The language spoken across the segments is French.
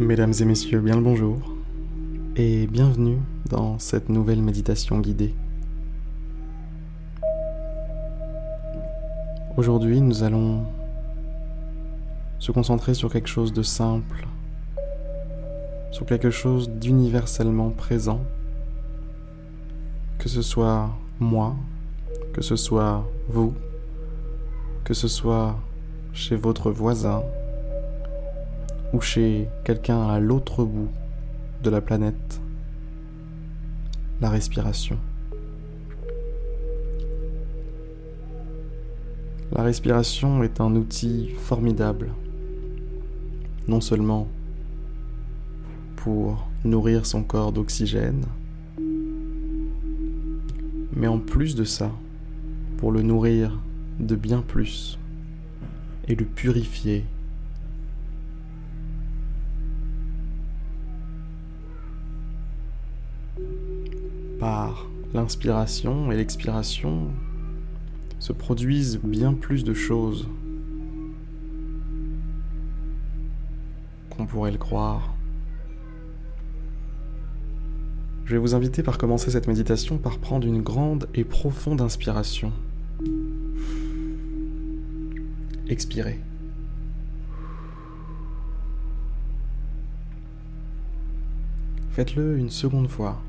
Mesdames et messieurs, bien le bonjour et bienvenue dans cette nouvelle méditation guidée. Aujourd'hui, nous allons se concentrer sur quelque chose de simple, sur quelque chose d'universellement présent, que ce soit moi, que ce soit vous, que ce soit chez votre voisin ou chez quelqu'un à l'autre bout de la planète, la respiration. La respiration est un outil formidable, non seulement pour nourrir son corps d'oxygène, mais en plus de ça, pour le nourrir de bien plus et le purifier par l'inspiration et l'expiration se produisent bien plus de choses qu'on pourrait le croire. Je vais vous inviter par commencer cette méditation par prendre une grande et profonde inspiration. Expirez. Faites-le une seconde fois.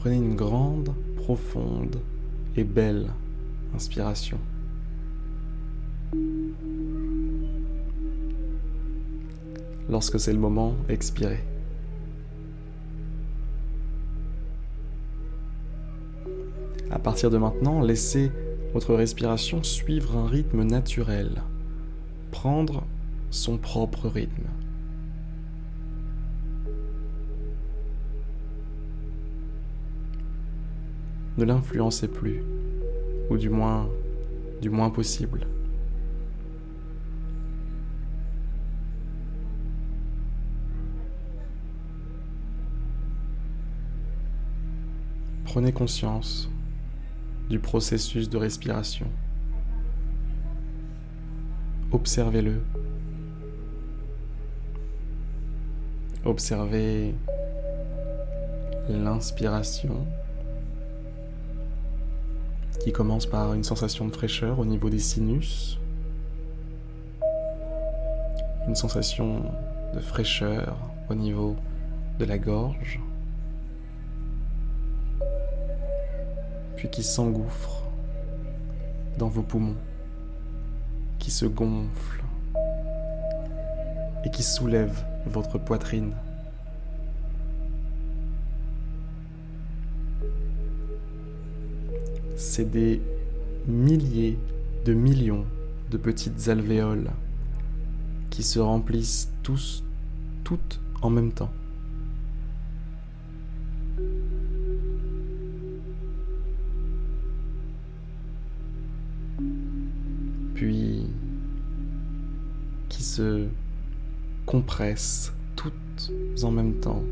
Prenez une grande, profonde et belle inspiration. Lorsque c'est le moment, expirez. À partir de maintenant, laissez votre respiration suivre un rythme naturel, prendre son propre rythme. Ne l'influencez plus, ou du moins, du moins possible. Prenez conscience du processus de respiration. Observez-le. Observez l'inspiration qui commence par une sensation de fraîcheur au niveau des sinus, une sensation de fraîcheur au niveau de la gorge, puis qui s'engouffre dans vos poumons, qui se gonfle. Et qui soulève votre poitrine. C'est des milliers de millions de petites alvéoles qui se remplissent tous, toutes en même temps. Puis qui se compressent toutes en même temps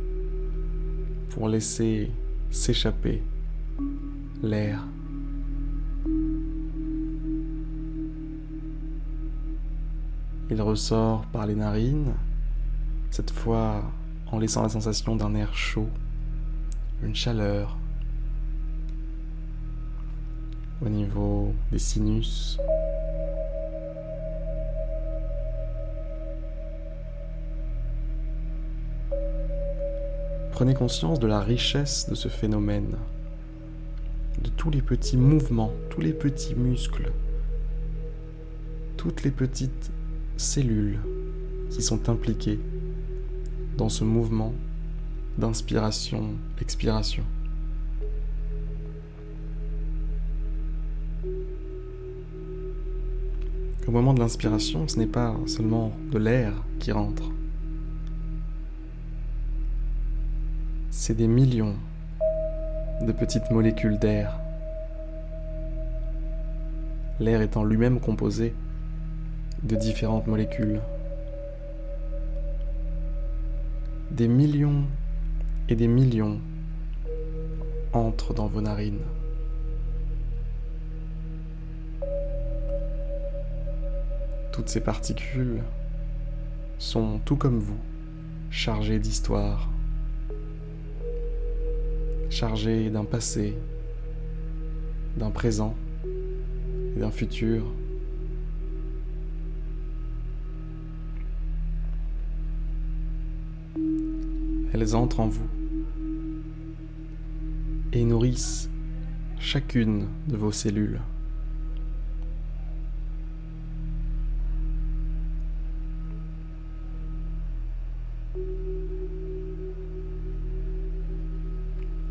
pour laisser s'échapper l'air Il ressort par les narines, cette fois en laissant la sensation d'un air chaud, une chaleur au niveau des sinus. Prenez conscience de la richesse de ce phénomène, de tous les petits mouvements, tous les petits muscles, toutes les petites cellules qui sont impliquées dans ce mouvement d'inspiration-expiration. Au moment de l'inspiration, ce n'est pas seulement de l'air qui rentre. C'est des millions de petites molécules d'air. L'air étant lui-même composé de différentes molécules. Des millions et des millions entrent dans vos narines. Toutes ces particules sont tout comme vous, chargé d'histoire, chargé d'un passé, d'un présent et d'un futur. Elles entrent en vous et nourrissent chacune de vos cellules.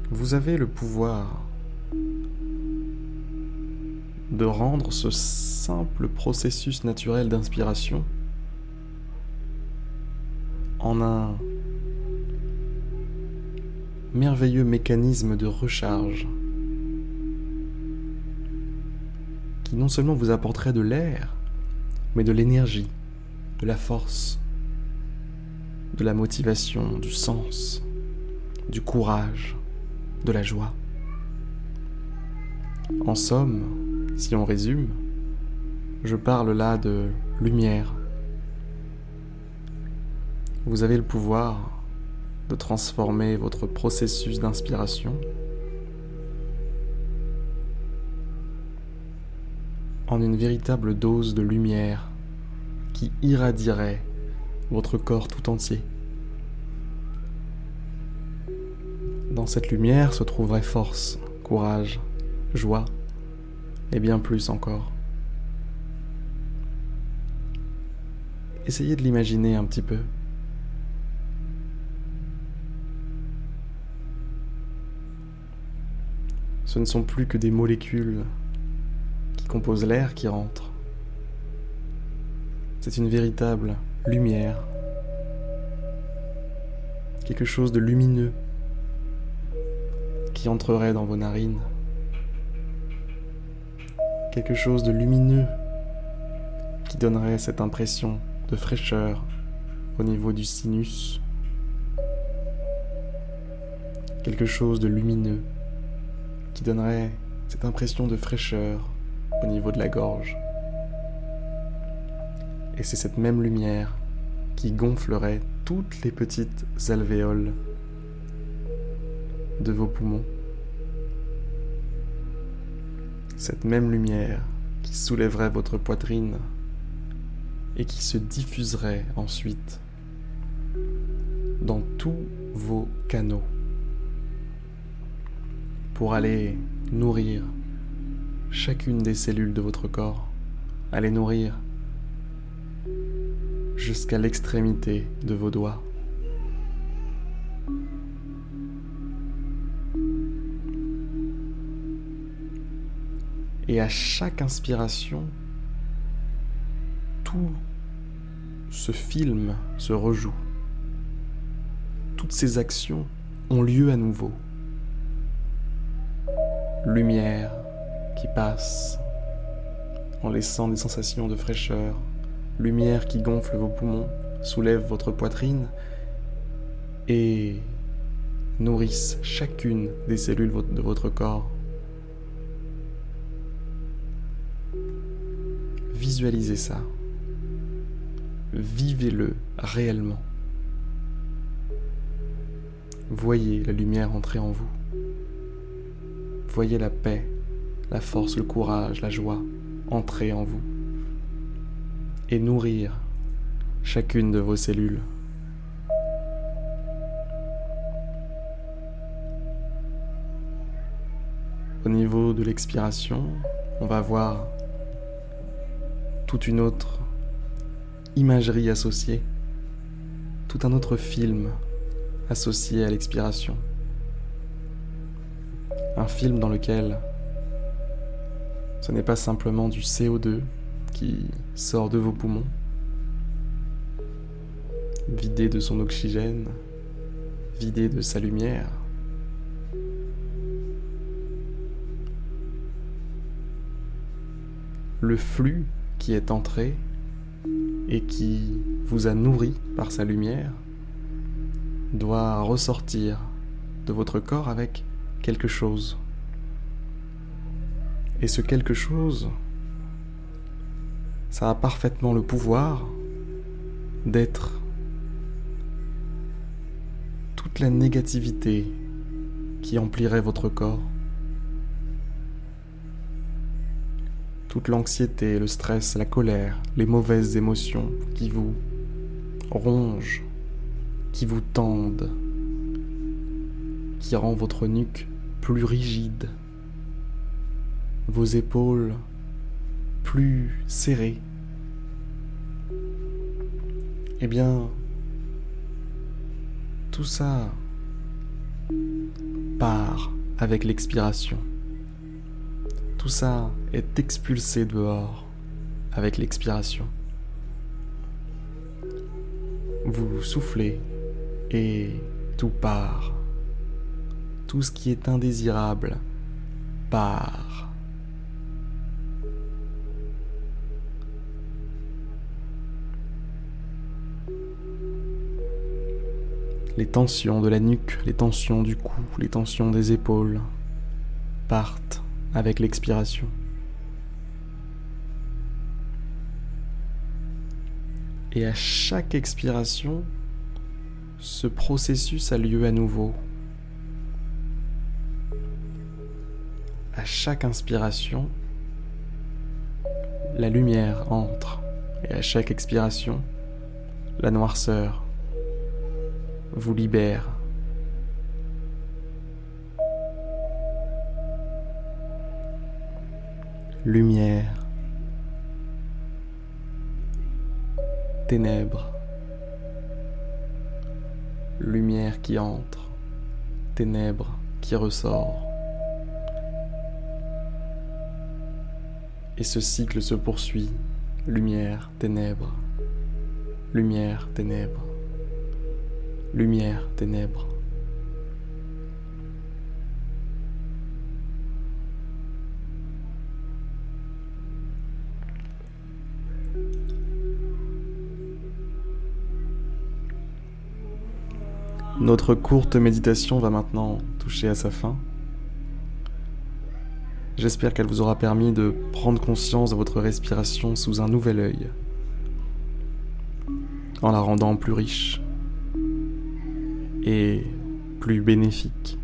Vous avez le pouvoir de rendre ce simple processus naturel d'inspiration en un merveilleux mécanisme de recharge qui non seulement vous apporterait de l'air, mais de l'énergie, de la force, de la motivation, du sens, du courage, de la joie. En somme, si on résume, je parle là de lumière. Vous avez le pouvoir de transformer votre processus d'inspiration en une véritable dose de lumière qui irradierait votre corps tout entier. Dans cette lumière se trouverait force, courage, joie et bien plus encore. Essayez de l'imaginer un petit peu. Ce ne sont plus que des molécules qui composent l'air qui rentre. C'est une véritable lumière, quelque chose de lumineux qui entrerait dans vos narines, quelque chose de lumineux qui donnerait cette impression de fraîcheur au niveau du sinus, quelque chose de lumineux qui donnerait cette impression de fraîcheur au niveau de la gorge. Et c'est cette même lumière qui gonflerait toutes les petites alvéoles de vos poumons. Cette même lumière qui soulèverait votre poitrine et qui se diffuserait ensuite dans tous vos canaux pour aller nourrir chacune des cellules de votre corps, aller nourrir jusqu'à l'extrémité de vos doigts. Et à chaque inspiration, tout ce film se rejoue. Toutes ces actions ont lieu à nouveau lumière qui passe en laissant des sensations de fraîcheur, lumière qui gonfle vos poumons, soulève votre poitrine et nourrisse chacune des cellules de votre corps. Visualisez ça. Vivez-le réellement. Voyez la lumière entrer en vous. Voyez la paix, la force, le courage, la joie entrer en vous et nourrir chacune de vos cellules. Au niveau de l'expiration, on va voir toute une autre imagerie associée, tout un autre film associé à l'expiration un film dans lequel ce n'est pas simplement du CO2 qui sort de vos poumons, vidé de son oxygène, vidé de sa lumière. Le flux qui est entré et qui vous a nourri par sa lumière doit ressortir de votre corps avec quelque chose. Et ce quelque chose, ça a parfaitement le pouvoir d'être toute la négativité qui emplirait votre corps, toute l'anxiété, le stress, la colère, les mauvaises émotions qui vous rongent, qui vous tendent, qui rend votre nuque plus rigide, vos épaules plus serrées. Eh bien, tout ça part avec l'expiration. Tout ça est expulsé dehors avec l'expiration. Vous soufflez et tout part. Tout ce qui est indésirable part. Les tensions de la nuque, les tensions du cou, les tensions des épaules partent avec l'expiration. Et à chaque expiration, ce processus a lieu à nouveau. Chaque inspiration, la lumière entre. Et à chaque expiration, la noirceur vous libère. Lumière. Ténèbres. Lumière qui entre. Ténèbres qui ressort. Et ce cycle se poursuit. Lumière, ténèbres. Lumière, ténèbres lumière, ténèbres. Notre courte méditation va maintenant toucher à sa fin. J'espère qu'elle vous aura permis de prendre conscience de votre respiration sous un nouvel œil, en la rendant plus riche, et plus bénéfique.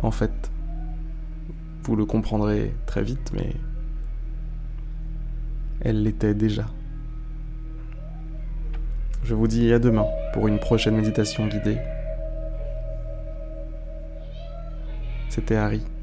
En fait, vous le comprendrez très vite, mais elle l'était déjà. Je vous dis à demain pour une prochaine méditation guidée. C'était Harry.